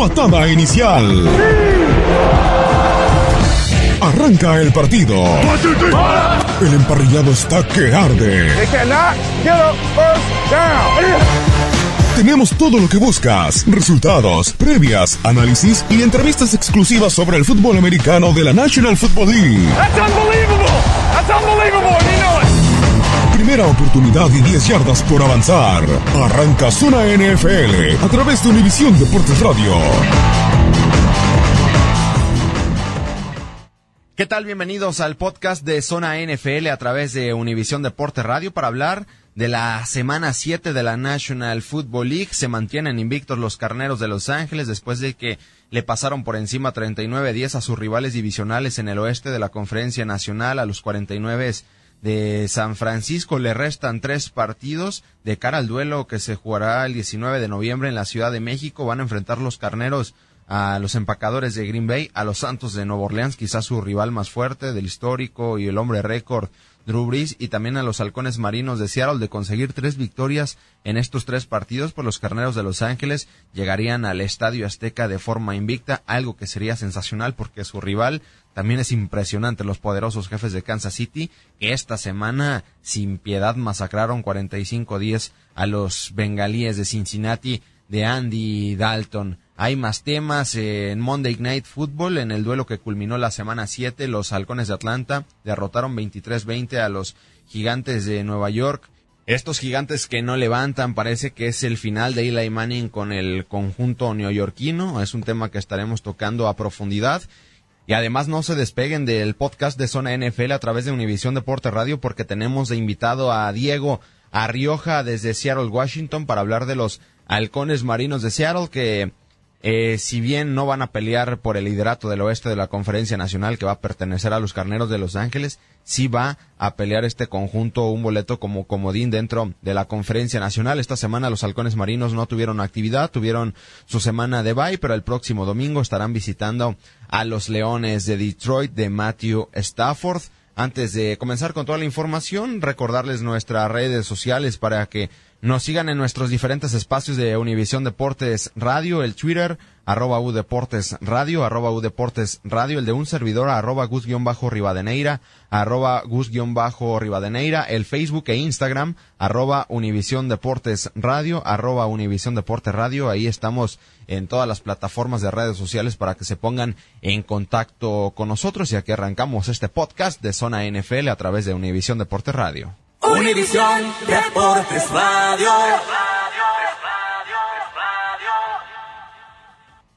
Patada inicial. Arranca el partido. El emparrillado está que arde. Tenemos todo lo que buscas, resultados, previas, análisis y entrevistas exclusivas sobre el fútbol americano de la National Football League. Primera oportunidad y 10 yardas por avanzar. Arranca Zona NFL a través de Univisión Deportes Radio. ¿Qué tal? Bienvenidos al podcast de Zona NFL a través de Univisión Deportes Radio para hablar de la semana 7 de la National Football League. Se mantienen invictos los carneros de Los Ángeles después de que le pasaron por encima 39-10 a sus rivales divisionales en el oeste de la Conferencia Nacional, a los 49 de San Francisco. Le restan tres partidos de cara al duelo que se jugará el 19 de noviembre en la Ciudad de México. Van a enfrentar los carneros a los empacadores de Green Bay, a los Santos de Nueva Orleans, quizás su rival más fuerte del histórico y el hombre récord Drew Brees y también a los halcones marinos de Seattle de conseguir tres victorias en estos tres partidos, por los carneros de Los Ángeles llegarían al Estadio Azteca de forma invicta, algo que sería sensacional porque su rival también es impresionante, los poderosos jefes de Kansas City, que esta semana sin piedad masacraron 45-10 a los bengalíes de Cincinnati de Andy Dalton. Hay más temas en Monday Night Football, en el duelo que culminó la semana 7, los halcones de Atlanta derrotaron 23-20 a los gigantes de Nueva York. Estos gigantes que no levantan, parece que es el final de Eli Manning con el conjunto neoyorquino. Es un tema que estaremos tocando a profundidad. Y además no se despeguen del podcast de Zona NFL a través de Univisión Deporte Radio porque tenemos de invitado a Diego Arrioja desde Seattle, Washington para hablar de los halcones marinos de Seattle que eh, si bien no van a pelear por el liderato del oeste de la conferencia nacional que va a pertenecer a los carneros de Los Ángeles, sí va a pelear este conjunto un boleto como comodín dentro de la conferencia nacional. Esta semana los halcones marinos no tuvieron actividad, tuvieron su semana de bye, pero el próximo domingo estarán visitando a los leones de Detroit de Matthew Stafford. Antes de comenzar con toda la información, recordarles nuestras redes sociales para que nos sigan en nuestros diferentes espacios de Univisión Deportes Radio, el Twitter, arroba U Deportes Radio, arroba U Deportes Radio, el de un servidor, arroba Gus-Rivadeneira, arroba Gus-Rivadeneira, el Facebook e Instagram, arroba Univisión Deportes Radio, arroba Univisión Deportes Radio, ahí estamos en todas las plataformas de redes sociales para que se pongan en contacto con nosotros, ya que arrancamos este podcast de Zona NFL a través de Univisión Deportes Radio. Univisión Deportes Radio.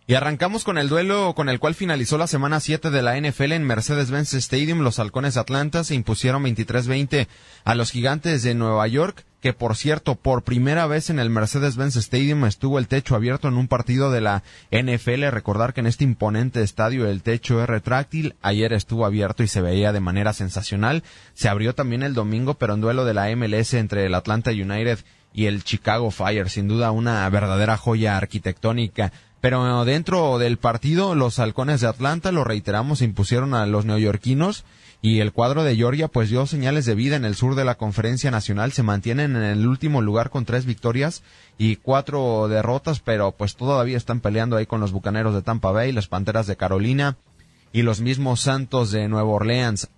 Y arrancamos con el duelo con el cual finalizó la semana 7 de la NFL en Mercedes-Benz Stadium. Los halcones Atlanta se impusieron 23-20 a los gigantes de Nueva York, que por cierto, por primera vez en el Mercedes-Benz Stadium estuvo el techo abierto en un partido de la NFL. Recordar que en este imponente estadio el techo es retráctil. Ayer estuvo abierto y se veía de manera sensacional. Se abrió también el domingo, pero en duelo de la MLS entre el Atlanta United y el Chicago Fire, sin duda una verdadera joya arquitectónica. Pero dentro del partido, los halcones de Atlanta, lo reiteramos, impusieron a los neoyorquinos y el cuadro de Georgia pues dio señales de vida en el sur de la conferencia nacional, se mantienen en el último lugar con tres victorias y cuatro derrotas, pero pues todavía están peleando ahí con los Bucaneros de Tampa Bay, las Panteras de Carolina y los mismos Santos de Nueva Orleans.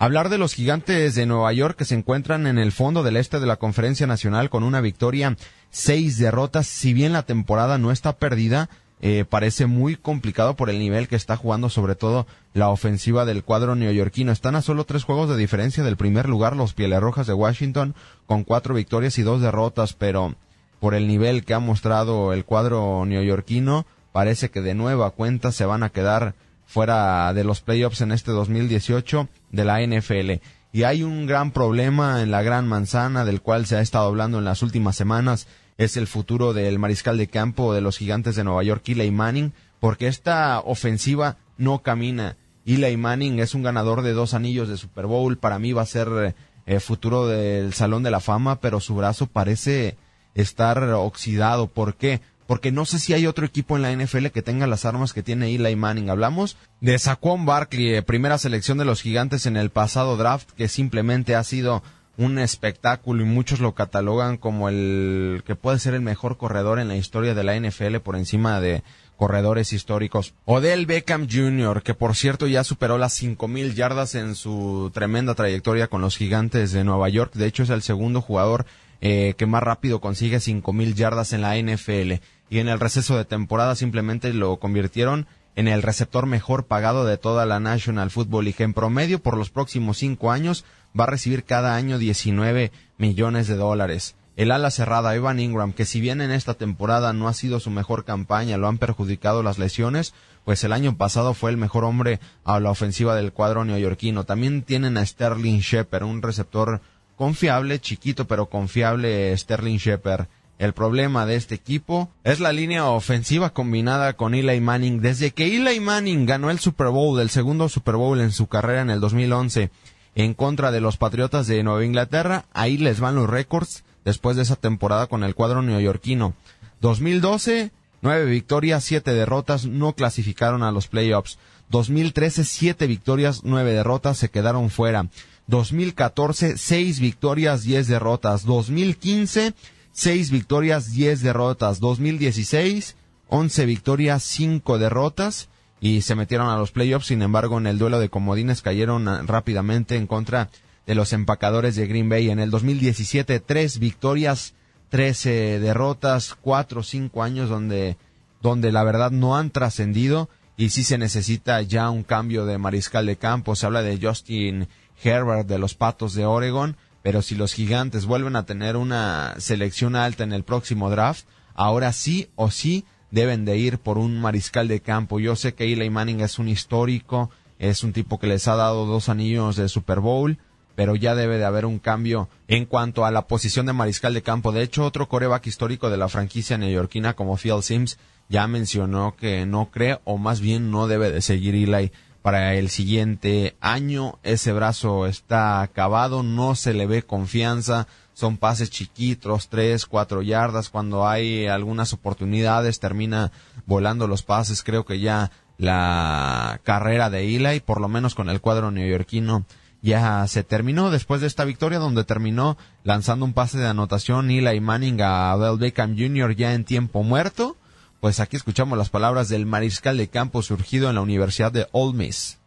Hablar de los gigantes de Nueva York que se encuentran en el fondo del este de la conferencia nacional con una victoria, seis derrotas, si bien la temporada no está perdida, eh, parece muy complicado por el nivel que está jugando sobre todo la ofensiva del cuadro neoyorquino. Están a solo tres juegos de diferencia del primer lugar los Pieles Rojas de Washington con cuatro victorias y dos derrotas, pero por el nivel que ha mostrado el cuadro neoyorquino parece que de nueva cuenta se van a quedar fuera de los playoffs en este 2018 de la NFL. Y hay un gran problema en la gran manzana del cual se ha estado hablando en las últimas semanas es el futuro del mariscal de campo de los gigantes de Nueva York, Eli Manning, porque esta ofensiva no camina. Eli Manning es un ganador de dos anillos de Super Bowl, para mí va a ser eh, futuro del Salón de la Fama, pero su brazo parece estar oxidado. ¿Por qué? Porque no sé si hay otro equipo en la NFL que tenga las armas que tiene Eli Manning. Hablamos de Saquon Barkley, eh, primera selección de los gigantes en el pasado draft, que simplemente ha sido un espectáculo y muchos lo catalogan como el que puede ser el mejor corredor en la historia de la NFL por encima de corredores históricos. Odell Beckham Jr., que por cierto ya superó las 5.000 yardas en su tremenda trayectoria con los gigantes de Nueva York. De hecho es el segundo jugador eh, que más rápido consigue 5.000 yardas en la NFL. Y en el receso de temporada simplemente lo convirtieron en el receptor mejor pagado de toda la National Football League. En promedio, por los próximos cinco años, va a recibir cada año 19 millones de dólares. El ala cerrada Evan Ingram, que si bien en esta temporada no ha sido su mejor campaña, lo han perjudicado las lesiones, pues el año pasado fue el mejor hombre a la ofensiva del cuadro neoyorquino. También tienen a Sterling Shepard, un receptor confiable, chiquito pero confiable Sterling Shepard. El problema de este equipo es la línea ofensiva combinada con Eli Manning. Desde que Eli Manning ganó el Super Bowl, el segundo Super Bowl en su carrera en el 2011, en contra de los Patriotas de Nueva Inglaterra. Ahí les van los récords después de esa temporada con el cuadro neoyorquino. 2012, nueve victorias, siete derrotas, no clasificaron a los playoffs. 2013, siete victorias, nueve derrotas, se quedaron fuera. 2014, seis victorias, diez derrotas. 2015, seis victorias, diez derrotas. 2016, once victorias, cinco derrotas y se metieron a los playoffs. Sin embargo, en el duelo de comodines cayeron ah, rápidamente en contra de los empacadores de Green Bay. En el 2017, tres victorias, trece derrotas, cuatro o cinco años donde, donde la verdad no han trascendido y sí se necesita ya un cambio de mariscal de campo. Se habla de Justin Herbert de los Patos de Oregon, pero si los gigantes vuelven a tener una selección alta en el próximo draft, ahora sí o sí deben de ir por un mariscal de campo. Yo sé que Eli Manning es un histórico, es un tipo que les ha dado dos anillos de Super Bowl, pero ya debe de haber un cambio en cuanto a la posición de mariscal de campo. De hecho, otro coreback histórico de la franquicia neoyorquina como Phil Sims ya mencionó que no cree o más bien no debe de seguir Eli para el siguiente año. Ese brazo está acabado, no se le ve confianza, son pases chiquitos, tres, cuatro yardas. Cuando hay algunas oportunidades, termina volando los pases. Creo que ya la carrera de Eli, por lo menos con el cuadro neoyorquino, ya se terminó después de esta victoria donde terminó lanzando un pase de anotación Eli Manning a Abel Beckham Jr. ya en tiempo muerto. Pues aquí escuchamos las palabras del mariscal de campo surgido en la Universidad de Ole Miss.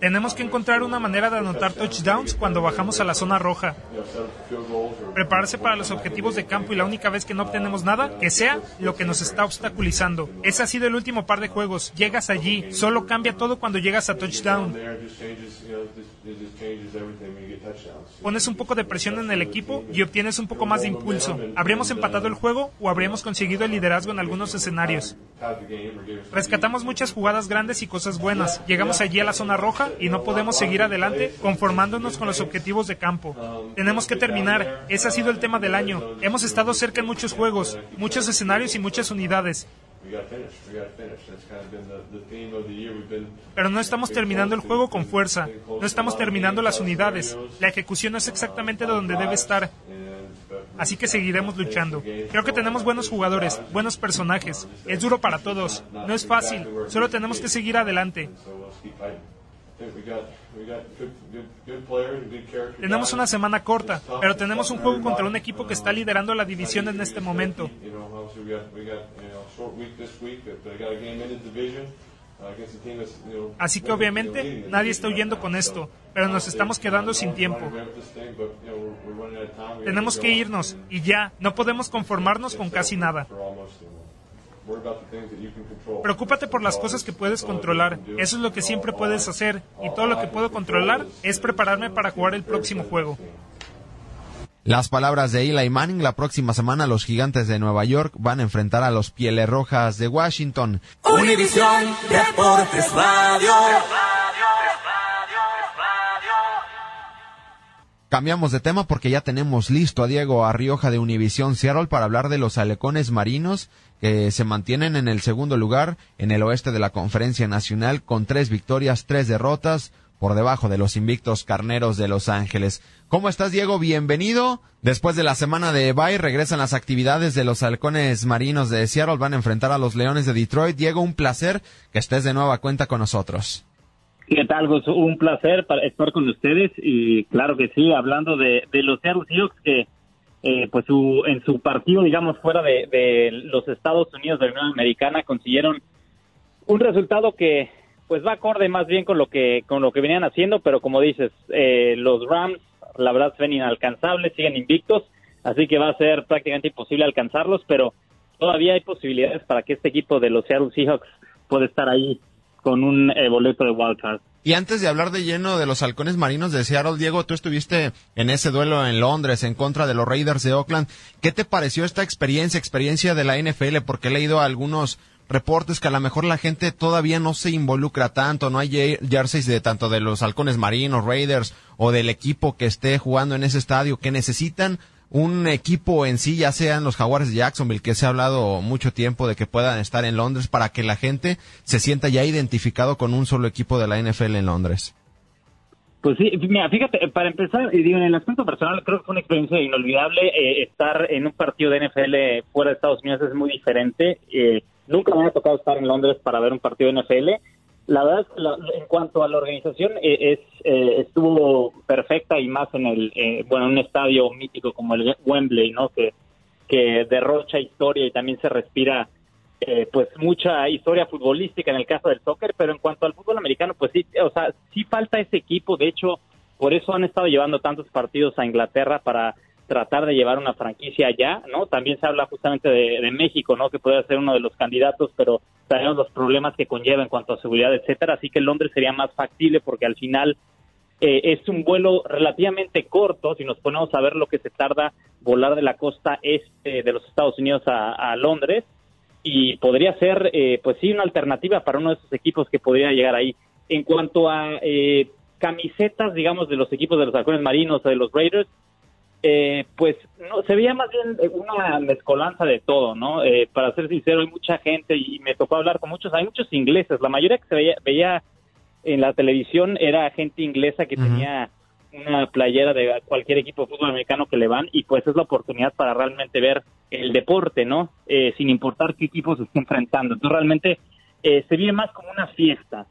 Tenemos que encontrar una manera de anotar touchdowns cuando bajamos a la zona roja. Prepararse para los objetivos de campo y la única vez que no obtenemos nada, que sea lo que nos está obstaculizando. Ese ha sido el último par de juegos. Llegas allí, solo cambia todo cuando llegas a touchdown. Pones un poco de presión en el equipo y obtienes un poco más de impulso. ¿Habríamos empatado el juego o habríamos conseguido el liderazgo en algunos escenarios? Rescatamos muchas jugadas grandes y cosas buenas. Llegamos allí a la zona roja y no podemos seguir adelante conformándonos con los objetivos de campo. Tenemos que terminar. Ese ha sido el tema del año. Hemos estado cerca en muchos juegos, muchos escenarios y muchas unidades. Pero no estamos terminando el juego con fuerza, no estamos terminando las unidades, la ejecución no es exactamente donde debe estar. Así que seguiremos luchando. Creo que tenemos buenos jugadores, buenos personajes. Es duro para todos, no es fácil, solo tenemos que seguir adelante. Tenemos una semana corta, pero tenemos un juego contra un equipo que está liderando la división en este momento. Así que obviamente nadie está huyendo con esto, pero nos estamos quedando sin tiempo. Tenemos que irnos y ya, no podemos conformarnos con casi nada. Preocúpate por las cosas que puedes controlar. Eso es lo que siempre puedes hacer. Y todo lo que puedo controlar es prepararme para jugar el próximo juego. Las palabras de Eli Manning, la próxima semana los gigantes de Nueva York van a enfrentar a los Pieles Rojas de Washington. Univisión Deportes Radio. Cambiamos de tema porque ya tenemos listo a Diego Arrioja de Univisión Seattle para hablar de los alecones marinos que se mantienen en el segundo lugar en el oeste de la Conferencia Nacional con tres victorias, tres derrotas por debajo de los invictos carneros de Los Ángeles. ¿Cómo estás, Diego? Bienvenido. Después de la semana de bye regresan las actividades de los halcones marinos de Seattle. Van a enfrentar a los Leones de Detroit. Diego, un placer que estés de nueva cuenta con nosotros. ¿Qué tal, Un placer estar con ustedes y claro que sí, hablando de, los Seattle Seahawks que eh, pues su, en su partido, digamos, fuera de, los Estados Unidos de la Unión Americana consiguieron un resultado que pues va acorde más bien con lo que con lo que venían haciendo, pero como dices, eh, los Rams la verdad ven inalcanzables, siguen invictos, así que va a ser prácticamente imposible alcanzarlos, pero todavía hay posibilidades para que este equipo de los Seattle Seahawks pueda estar ahí con un eh, boleto de wildcard. Y antes de hablar de lleno de los halcones marinos de Seattle, Diego, tú estuviste en ese duelo en Londres en contra de los Raiders de Oakland. ¿Qué te pareció esta experiencia, experiencia de la NFL? Porque he leído algunos reportes que a lo mejor la gente todavía no se involucra tanto, no hay jerseys de tanto de los halcones marinos, Raiders o del equipo que esté jugando en ese estadio, que necesitan un equipo en sí, ya sean los Jaguares de Jacksonville, que se ha hablado mucho tiempo de que puedan estar en Londres para que la gente se sienta ya identificado con un solo equipo de la NFL en Londres? Pues sí, mira, fíjate, para empezar, digo, en el aspecto personal creo que fue una experiencia inolvidable. Eh, estar en un partido de NFL fuera de Estados Unidos es muy diferente. Eh, nunca me ha tocado estar en Londres para ver un partido de NFL la verdad que en cuanto a la organización eh, es eh, estuvo perfecta y más en el eh, bueno un estadio mítico como el Wembley, ¿no? Que que derrocha historia y también se respira pues mucha historia futbolística en el caso del soccer, pero en cuanto al fútbol americano, pues sí, o sea, sí falta ese equipo. De hecho, por eso han estado llevando tantos partidos a Inglaterra para tratar de llevar una franquicia allá, ¿no? También se habla justamente de, México, ¿no? Que puede ser uno de los candidatos, pero sabemos los problemas que conlleva en cuanto a seguridad, etcétera. Así que Londres sería más factible porque al final eh, es un vuelo relativamente corto. Si nos ponemos a ver lo que se tarda volar de la costa este de los Estados Unidos a, Londres, y podría ser, eh, pues sí, una alternativa para uno de esos equipos que podría llegar ahí. En cuanto a eh, camisetas, digamos, de los equipos de los halcones marinos o de los Raiders, eh, pues no se veía más bien una mezcolanza de todo, ¿no? Eh, para ser sincero, hay mucha gente y me tocó hablar con muchos, hay muchos ingleses, la mayoría que se veía, veía en la televisión era gente inglesa que tenía una playera de cualquier equipo de fútbol americano que le van y pues es la oportunidad para realmente ver el deporte, ¿no? Eh, sin importar qué equipo se esté enfrentando. Entonces realmente se ve más como una fiesta.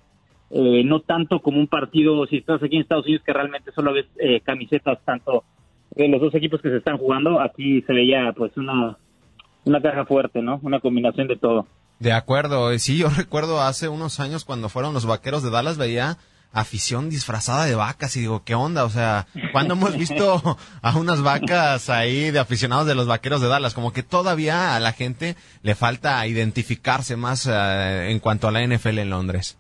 no tanto como un partido, si estás aquí en Estados Unidos, que realmente solo ves camisetas tanto de los dos equipos que se están jugando, aquí se veía pues una, una caja fuerte, ¿no? Una combinación de todo. De acuerdo, sí, yo recuerdo hace unos años cuando fueron los vaqueros de Dallas, veía afición disfrazada de vacas y digo, ¿qué onda? O sea, ¿cuándo hemos visto a unas vacas ahí de aficionados de los vaqueros de Dallas? Como que todavía a la gente le falta identificarse más eh, en cuanto a la NFL en Londres.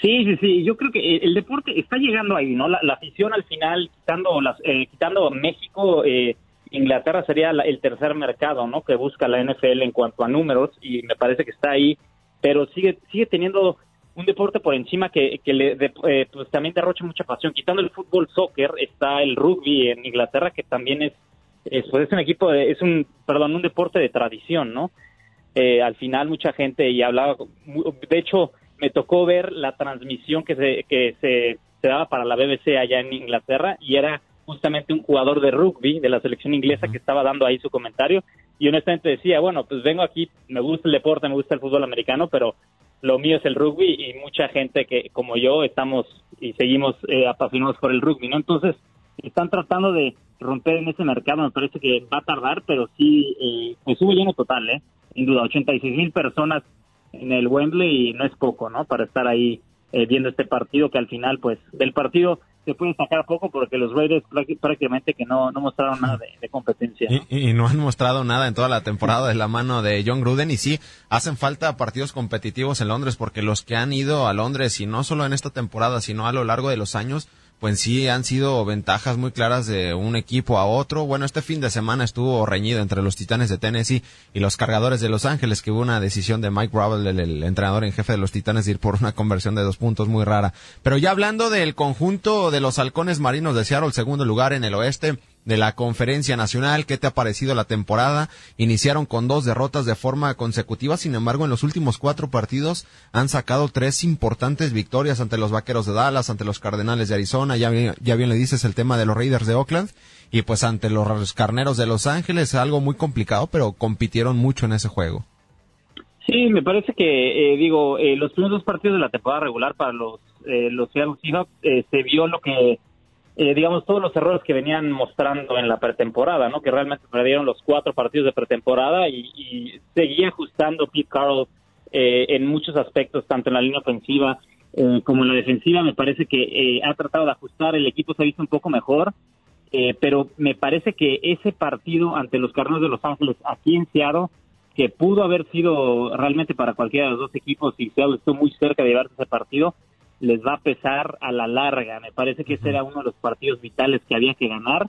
Sí, sí, sí. Yo creo que el deporte está llegando ahí, ¿no? La, afición al final, quitando, las, eh, quitando México, eh, Inglaterra sería el tercer mercado, ¿no? Que busca la NFL en cuanto a números y me parece que está ahí, pero sigue sigue teniendo un deporte por encima que, que le, eh, pues también derrocha mucha pasión. Quitando el fútbol, soccer, está el rugby en Inglaterra que también es, es, pues es un equipo, de, es un, perdón, un deporte de tradición, ¿no? eh, al final mucha gente y hablaba, de hecho me tocó ver la transmisión que se, que se, se daba para la BBC allá en Inglaterra y era justamente un jugador de rugby de la selección inglesa que estaba dando ahí su comentario y honestamente decía, bueno, pues vengo aquí, me gusta el deporte, me gusta el fútbol americano, pero lo mío es el rugby y mucha gente que como yo estamos y seguimos eh, apasionados por el rugby, ¿no? Entonces, están tratando de romper en ese mercado, me parece que va a tardar, pero sí, eh, pues hubo lleno total, ¿eh? Sin duda, 86 mil personas en el Wembley y no es poco, ¿no? Para estar ahí eh, viendo este partido que al final, pues, del partido se puede sacar poco porque los Raiders prácticamente que no, no mostraron nada de, competencia. Y, no han mostrado nada en toda la temporada de la mano de John Gruden y sí, hacen falta partidos competitivos en Londres porque los que han ido a Londres y no solo en esta temporada, sino a lo largo de los años, pues sí han sido ventajas muy claras de un equipo a otro. Bueno, este fin de semana estuvo reñido entre los Titanes de Tennessee y los Cargadores de Los Ángeles, que hubo una decisión de Mike Gravel, el, entrenador en jefe de los Titanes, de ir por una conversión de dos puntos muy rara. Pero ya hablando del conjunto de los Halcones Marinos de Seattle, segundo lugar en el oeste, de la Conferencia Nacional. ¿Qué te ha parecido la temporada? Iniciaron con dos derrotas de forma consecutiva, sin embargo, en los últimos cuatro partidos han sacado tres importantes victorias ante los Vaqueros de Dallas, ante los Cardenales de Arizona, ya, ya bien le dices el tema de los Raiders de Oakland, y pues ante los Carneros de Los Ángeles, algo muy complicado, pero compitieron mucho en ese juego. Sí, me parece que, eh, digo, eh, los primeros dos partidos de la temporada regular para los, eh, los Seattle Seahawks se vio lo que eh, digamos, todos los errores que venían mostrando en la pretemporada, ¿no? Que realmente perdieron los cuatro partidos de pretemporada y, seguía ajustando Pete Carroll eh, en muchos aspectos, tanto en la línea ofensiva eh, como en la defensiva. Me parece que ha tratado de ajustar, el equipo se ha visto un poco mejor, pero me parece que ese partido ante los Carneros de Los Ángeles aquí en Seattle, que pudo haber sido realmente para cualquiera de los dos equipos y Seattle estuvo muy cerca de llevarse ese partido, les va a pesar a la larga. Me parece que ese era uno de los partidos vitales que había que ganar.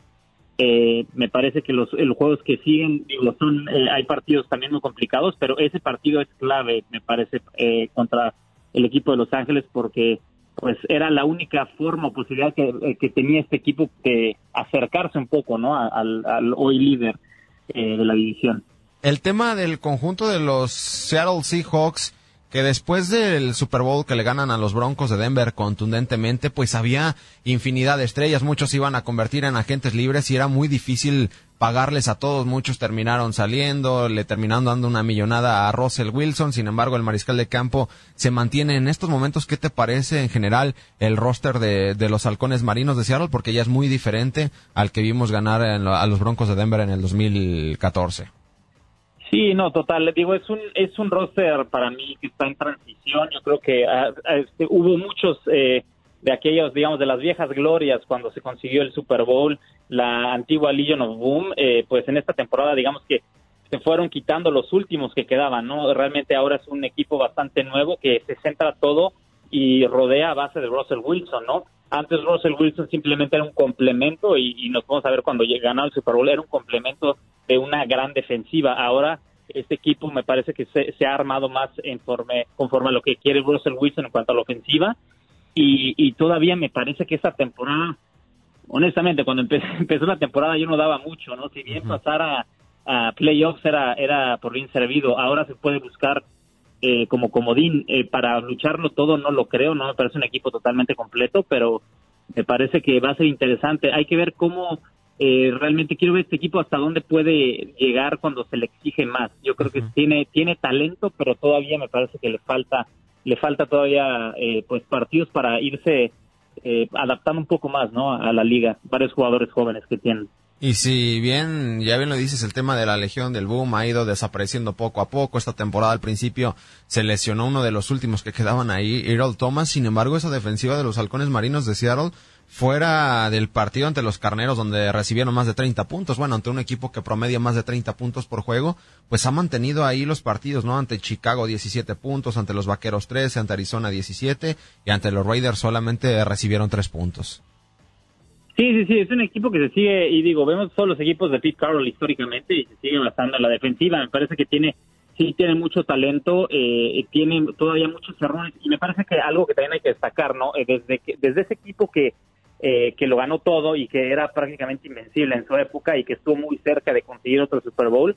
Eh, me parece que los, juegos que siguen, digo, son, eh, hay partidos también muy complicados, pero ese partido es clave, me parece, eh, contra el equipo de Los Ángeles, porque pues era la única forma o posibilidad que, que tenía este equipo de acercarse un poco, ¿no? Al, al hoy líder de la división. El tema del conjunto de los Seattle Seahawks que después del Super Bowl que le ganan a los Broncos de Denver contundentemente, pues había infinidad de estrellas, muchos iban a convertir en agentes libres y era muy difícil pagarles a todos, muchos terminaron saliendo, le terminaron dando una millonada a Russell Wilson, sin embargo el mariscal de campo se mantiene en estos momentos, ¿qué te parece en general el roster de, los halcones marinos de Seattle? Porque ya es muy diferente al que vimos ganar a los Broncos de Denver en el 2014. Sí, no, total. Digo, es un es un roster para mí que está en transición. Yo creo que ah, ah, este, hubo muchos eh, de aquellos, digamos, de las viejas glorias cuando se consiguió el Super Bowl, la antigua Legion of Boom. Eh, pues en esta temporada, digamos que se fueron quitando los últimos que quedaban, ¿no? Realmente ahora es un equipo bastante nuevo que se centra todo y rodea a base de Russell Wilson, ¿no? Antes Russell Wilson simplemente era un complemento y, y nos vamos a ver cuando ganó el Super Bowl, era un complemento de una gran defensiva. Ahora este equipo me parece que se, ha armado más en conforme a lo que quiere Russell Wilson en cuanto a la ofensiva y, todavía me parece que esta temporada, honestamente, cuando empezó la temporada yo no daba mucho, ¿no? Si bien pasar a, playoffs era, era por bien servido, ahora se puede buscar eh, como comodín eh, para lucharlo todo, no lo creo, no me parece un equipo totalmente completo, pero me parece que va a ser interesante. Hay que ver cómo eh, realmente quiero ver este equipo hasta dónde puede llegar cuando se le exige más. Yo creo que tiene tiene talento, pero todavía me parece que le falta le falta todavía eh, pues partidos para irse eh, adaptando un poco más, ¿no? A la liga. Varios jugadores jóvenes que tienen. Y si bien, ya bien lo dices, el tema de la Legión del Boom ha ido desapareciendo poco a poco. Esta temporada al principio se lesionó uno de los últimos que quedaban ahí, Earl Thomas. Sin embargo, esa defensiva de los halcones marinos de Seattle, fuera del partido ante los carneros donde recibieron más de 30 puntos, bueno, ante un equipo que promedia más de 30 puntos por juego, pues ha mantenido ahí los partidos, ¿no? Ante Chicago 17 puntos, ante los Vaqueros 13, ante Arizona 17 y ante los Raiders solamente recibieron 3 puntos. Sí, sí, sí, es un equipo que se sigue, y digo, vemos todos los equipos de Pete Carroll históricamente y se sigue basando en la defensiva. Me parece que tiene, sí, tiene mucho talento, eh, tiene todavía muchos errores, y me parece que algo que también hay que destacar, ¿no? Eh, desde, que, desde ese equipo que, eh, que lo ganó todo y que era prácticamente invencible en su época y que estuvo muy cerca de conseguir otro Super Bowl,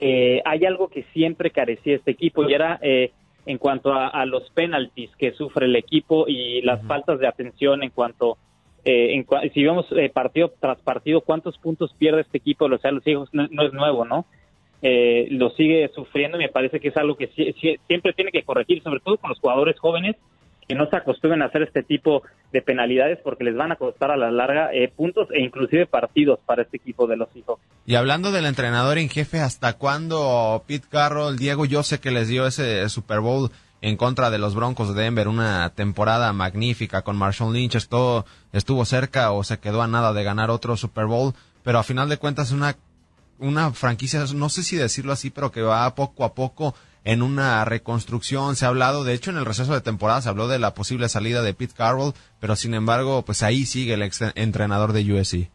eh, hay algo que siempre carecía este equipo y era eh, en cuanto a, los penaltis que sufre el equipo y las faltas de atención en cuanto eh, si vemos partido tras partido cuántos puntos pierde este equipo sea los hijos no, es nuevo no lo sigue sufriendo y me parece que es algo que siempre tiene que corregir sobre todo con los jugadores jóvenes que no se acostumbren a hacer este tipo de penalidades porque les van a costar a la larga eh, puntos e inclusive partidos para este equipo de los hijos. Y hablando del entrenador en jefe, ¿hasta cuándo Pete Carroll, Diego, yo sé que les dio ese Super Bowl en contra de los Broncos de Denver, una temporada magnífica con Marshall Lynch, estuvo, estuvo cerca o se quedó a nada de ganar otro Super Bowl, pero a final de cuentas una una franquicia, no sé si decirlo así, pero que va poco a poco en una reconstrucción. Se ha hablado, de hecho, en el receso de temporada se habló de la posible salida de Pete Carroll, pero sin embargo, pues ahí sigue el ex entrenador de USC.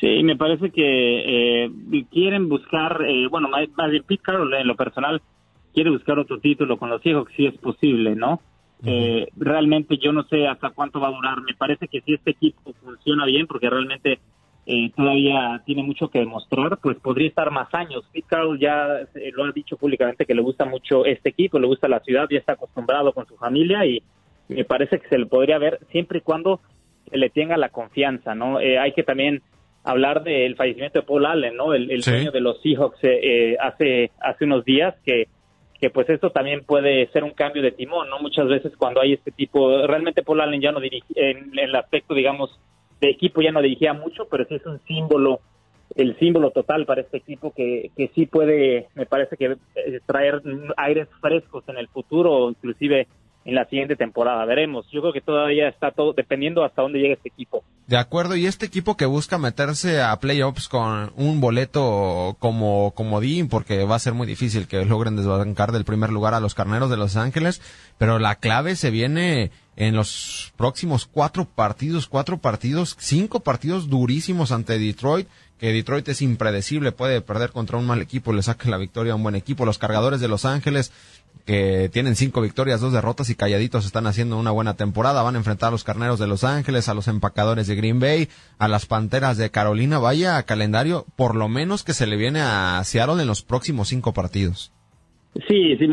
Sí, me parece que eh, quieren buscar, eh, bueno, más, bien Pete Carroll en lo personal quiere buscar otro título con los Seahawks si es posible, ¿no? eh, realmente yo no sé hasta cuánto va a durar. Me parece que si este equipo funciona bien, porque realmente eh, todavía tiene mucho que demostrar, pues podría estar más años. Pete Carroll ya eh, lo ha dicho públicamente que le gusta mucho este equipo, le gusta la ciudad, ya está acostumbrado con su familia y me parece que se le podría ver siempre y cuando se le tenga la confianza, ¿no? Eh, hay que también hablar del fallecimiento de Paul Allen, ¿no? El, el dueño de los Seahawks hace hace unos días que que pues esto también puede ser un cambio de timón, ¿no? Muchas veces cuando hay este tipo, realmente Paul Allen ya no dirige, en el aspecto, digamos, de equipo ya no dirigía mucho, pero sí es un símbolo, el símbolo total para este equipo que, que sí puede, me parece que eh, traer aires frescos en el futuro, inclusive en la siguiente temporada. Veremos. Yo creo que todavía está todo dependiendo hasta dónde llegue este equipo. De acuerdo, y este equipo que busca meterse a playoffs con un boleto como comodín, porque va a ser muy difícil que logren desbancar del primer lugar a los carneros de Los Ángeles, pero la clave se viene en los próximos cuatro partidos, cuatro partidos, cinco partidos durísimos ante Detroit, que Detroit es impredecible, puede perder contra un mal equipo, le saque la victoria a un buen equipo. Los cargadores de Los Ángeles, que tienen cinco victorias, dos derrotas y calladitos están haciendo una buena temporada, van a enfrentar a los carneros de Los Ángeles, a los empacadores de Green Bay, a las panteras de Carolina. Vaya calendario, por lo menos que se le viene a Seattle en los próximos cinco partidos. Sí, sí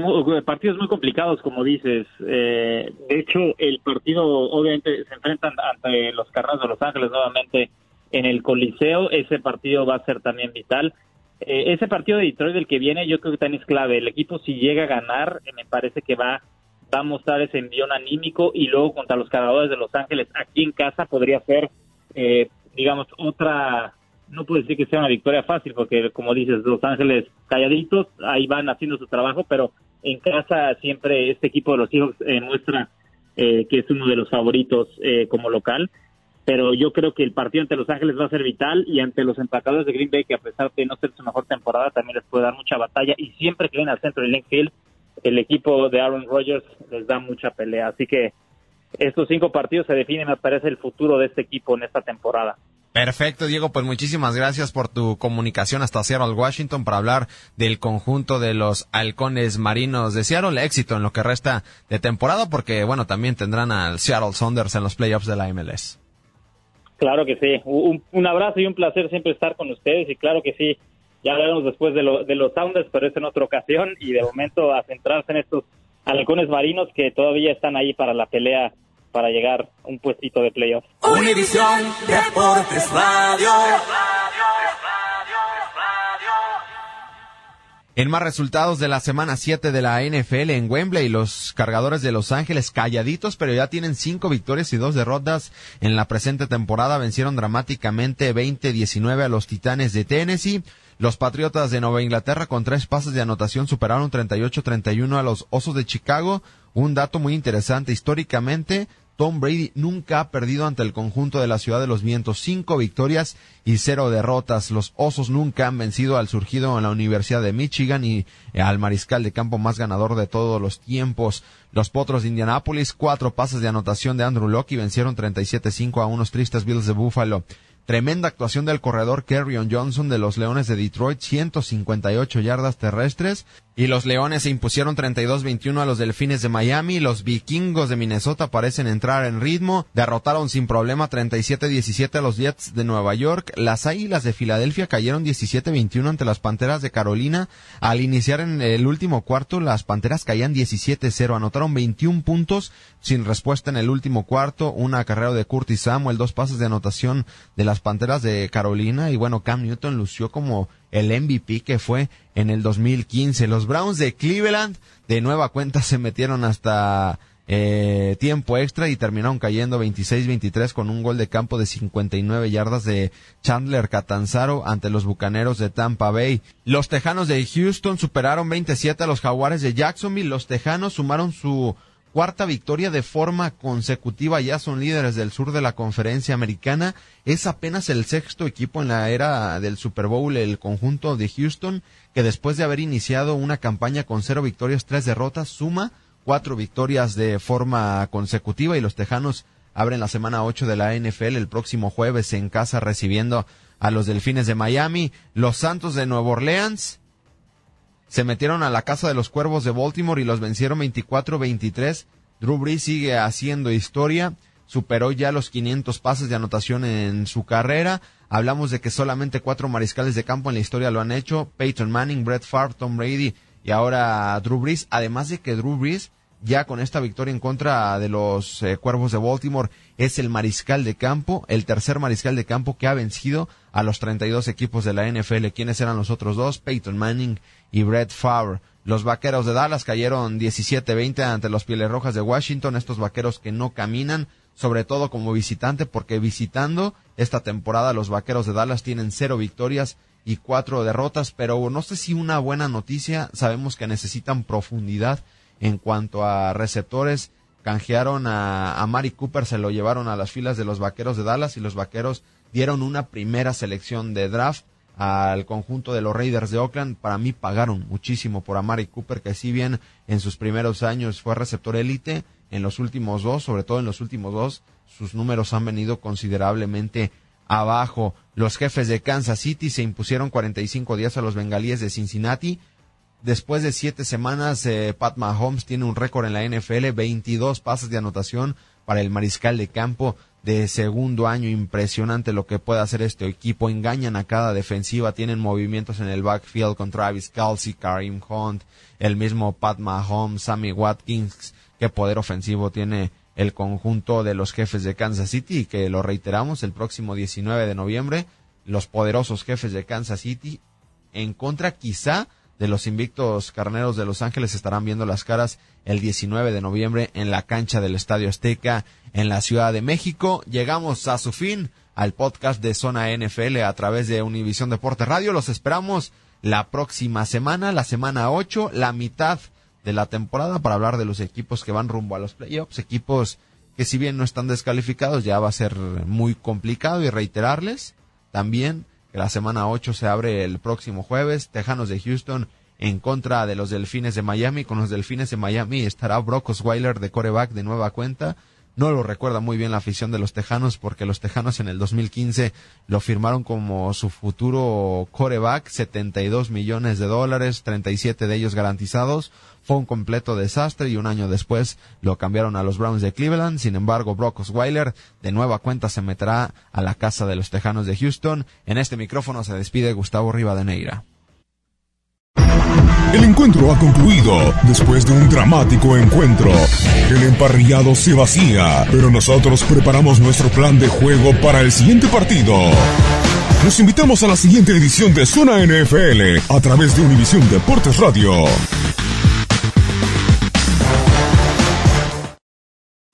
partidos muy complicados, como dices. Eh, de hecho, el partido, obviamente, se enfrentan ante los Carneros de Los Ángeles nuevamente en el Coliseo. Ese partido va a ser también vital. Eh, ese partido de Detroit del que viene, yo creo que también es clave. El equipo, si llega a ganar, eh, me parece que va, va a mostrar ese envión anímico y luego contra los Cargadores de Los Ángeles aquí en casa podría ser, digamos, otra no puedo decir que sea una victoria fácil, porque como dices, Los Ángeles calladitos, ahí van haciendo su trabajo, pero en casa siempre este equipo de los hijos eh, muestra eh, que es uno de los favoritos eh, como local. Pero yo creo que el partido ante Los Ángeles va a ser vital y ante los empacadores de Green Bay, que a pesar de no ser su mejor temporada, también les puede dar mucha batalla. Y siempre que ven al centro del Field, el equipo de Aaron Rodgers les da mucha pelea. Así que estos cinco partidos se definen, me parece, el futuro de este equipo en esta temporada. Perfecto, Diego, pues muchísimas gracias por tu comunicación hasta Seattle, Washington, para hablar del conjunto de los halcones marinos de Seattle. Éxito en lo que resta de temporada, porque, bueno, también tendrán al Seattle Saunders en los playoffs de la MLS. Claro que sí. Un, abrazo y un placer siempre estar con ustedes, y claro que sí, ya hablaremos después de, de los Sounders, pero es en otra ocasión, y de momento a centrarse en estos halcones marinos que todavía están ahí para la pelea para llegar a un puestito de playoff. Univisión Deportes Radio. En más resultados de la semana 7 de la NFL en Wembley, los cargadores de Los Ángeles calladitos, pero ya tienen cinco victorias y dos derrotas en la presente temporada. Vencieron dramáticamente 20-19 a los Titanes de Tennessee. Los Patriotas de Nueva Inglaterra con tres pases de anotación superaron 38-31 a los Osos de Chicago. Un dato muy interesante históricamente, Tom Brady nunca ha perdido ante el conjunto de la Ciudad de los Vientos. Cinco victorias y cero derrotas. Los Osos nunca han vencido al surgido en la Universidad de Michigan y eh, al mariscal de campo más ganador de todos los tiempos. Los Potros de Indianápolis, cuatro pases de anotación de Andrew Locke y vencieron 37-5 a unos tristes Bills de Buffalo. Tremenda actuación del corredor Kerryon Johnson de los Leones de Detroit, 158 yardas terrestres. Y los Leones se impusieron 32-21 a los Delfines de Miami. Los Vikingos de Minnesota parecen entrar en ritmo. Derrotaron sin problema 37-17 a los Jets de Nueva York. Las Águilas de Filadelfia cayeron 17-21 ante las Panteras de Carolina. Al iniciar en el último cuarto, las Panteras caían 17-0. Anotaron 21 puntos sin respuesta en el último cuarto. Una carrera de Curtis Samuel, dos pases de anotación de las Panteras de Carolina. Y bueno, Cam Newton lució como el MVP que fue en el 2015. Los Browns de Cleveland de nueva cuenta se metieron hasta eh, tiempo extra y terminaron cayendo 26-23 con un gol de campo de 59 yardas de Chandler Catanzaro ante los Bucaneros de Tampa Bay. Los Tejanos de Houston superaron 27 a los Jaguares de Jacksonville. Los Tejanos sumaron su cuarta victoria de forma consecutiva, ya son líderes del sur de la conferencia americana, es apenas el sexto equipo en la era del Super Bowl, el conjunto de Houston, que después de haber iniciado una campaña con cero victorias, tres derrotas, suma cuatro victorias de forma consecutiva y los Tejanos abren la semana ocho de la NFL el próximo jueves en casa recibiendo a los Delfines de Miami, los Santos de Nueva Orleans, se metieron a la casa de los Cuervos de Baltimore y los vencieron 24-23. Drew Brees sigue haciendo historia, superó ya los 500 pases de anotación en su carrera. Hablamos de que solamente cuatro mariscales de campo en la historia lo han hecho, Peyton Manning, Brett Favre, Tom Brady y ahora Drew Brees. Además de que Drew Brees ya con esta victoria en contra de los eh, Cuervos de Baltimore, es el mariscal de campo, el tercer mariscal de campo que ha vencido a los 32 equipos de la NFL. ¿Quiénes eran los otros dos? Peyton Manning y Brett Favre. Los vaqueros de Dallas cayeron 17-20 ante los Pieles Rojas de Washington, estos vaqueros que no caminan, sobre todo como visitante, porque visitando esta temporada los vaqueros de Dallas tienen cero victorias y cuatro derrotas, pero no sé si una buena noticia, sabemos que necesitan profundidad en cuanto a receptores. Canjearon a, a Mari Cooper, se lo llevaron a las filas de los Vaqueros de Dallas y los Vaqueros dieron una primera selección de draft al conjunto de los Raiders de Oakland. Para mí pagaron muchísimo por Amari Cooper, que si bien en sus primeros años fue receptor élite, en los últimos dos, sobre todo en los últimos dos, sus números han venido considerablemente abajo. Los jefes de Kansas City se impusieron 45 días a los bengalíes de Cincinnati Después de siete semanas, eh, Pat Mahomes tiene un récord en la NFL, 22 pases de anotación para el mariscal de campo de segundo año. Impresionante lo que puede hacer este equipo. Engañan a cada defensiva, tienen movimientos en el backfield con Travis Kelsey, Karim Hunt, el mismo Pat Mahomes, Sammy Watkins. Qué poder ofensivo tiene el conjunto de los jefes de Kansas City y que lo reiteramos el próximo 19 de noviembre. Los poderosos jefes de Kansas City en contra quizá de los invictos carneros de Los Ángeles estarán viendo las caras el 19 de noviembre en la cancha del Estadio Azteca en la Ciudad de México. Llegamos a su fin al podcast de Zona NFL a través de Univisión Deporte Radio. Los esperamos la próxima semana, la semana 8, la mitad de la temporada para hablar de los equipos que van rumbo a los playoffs, equipos que si bien no están descalificados ya va a ser muy complicado y reiterarles también la semana 8 se abre el próximo jueves. Tejanos de Houston en contra de los Delfines de Miami. Con los Delfines de Miami estará Brock Osweiler de coreback de nueva cuenta. No lo recuerda muy bien la afición de los Tejanos porque los Tejanos en el 2015 lo firmaron como su futuro coreback, 72 millones de dólares, 37 de ellos garantizados. Fue un completo desastre y un año después lo cambiaron a los Browns de Cleveland. Sin embargo, Brock Osweiler de nueva cuenta se meterá a la casa de los Tejanos de Houston. En este micrófono se despide Gustavo Rivadeneira. El encuentro ha concluido después de un dramático encuentro. El emparrillado se vacía, pero nosotros preparamos nuestro plan de juego para el siguiente partido. Los invitamos a la siguiente edición de Zona NFL a través de Univisión Deportes Radio.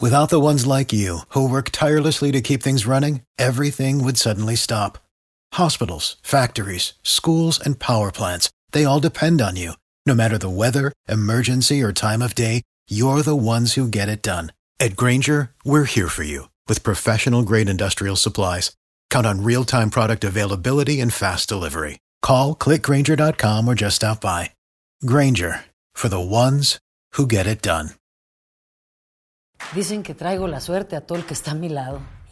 Without the ones like you, who work tirelessly to keep things running, everything would suddenly stop. Hospitals, factories, schools, and power plants, they all depend on you. No matter the weather, emergency, or time of day, you're the ones who get it done. At Granger, we're here for you with professional grade industrial supplies. Count on real time product availability and fast delivery. Call clickgranger.com or just stop by. Granger for the ones who get it done. Dicen que traigo la suerte a todo el que está a mi lado.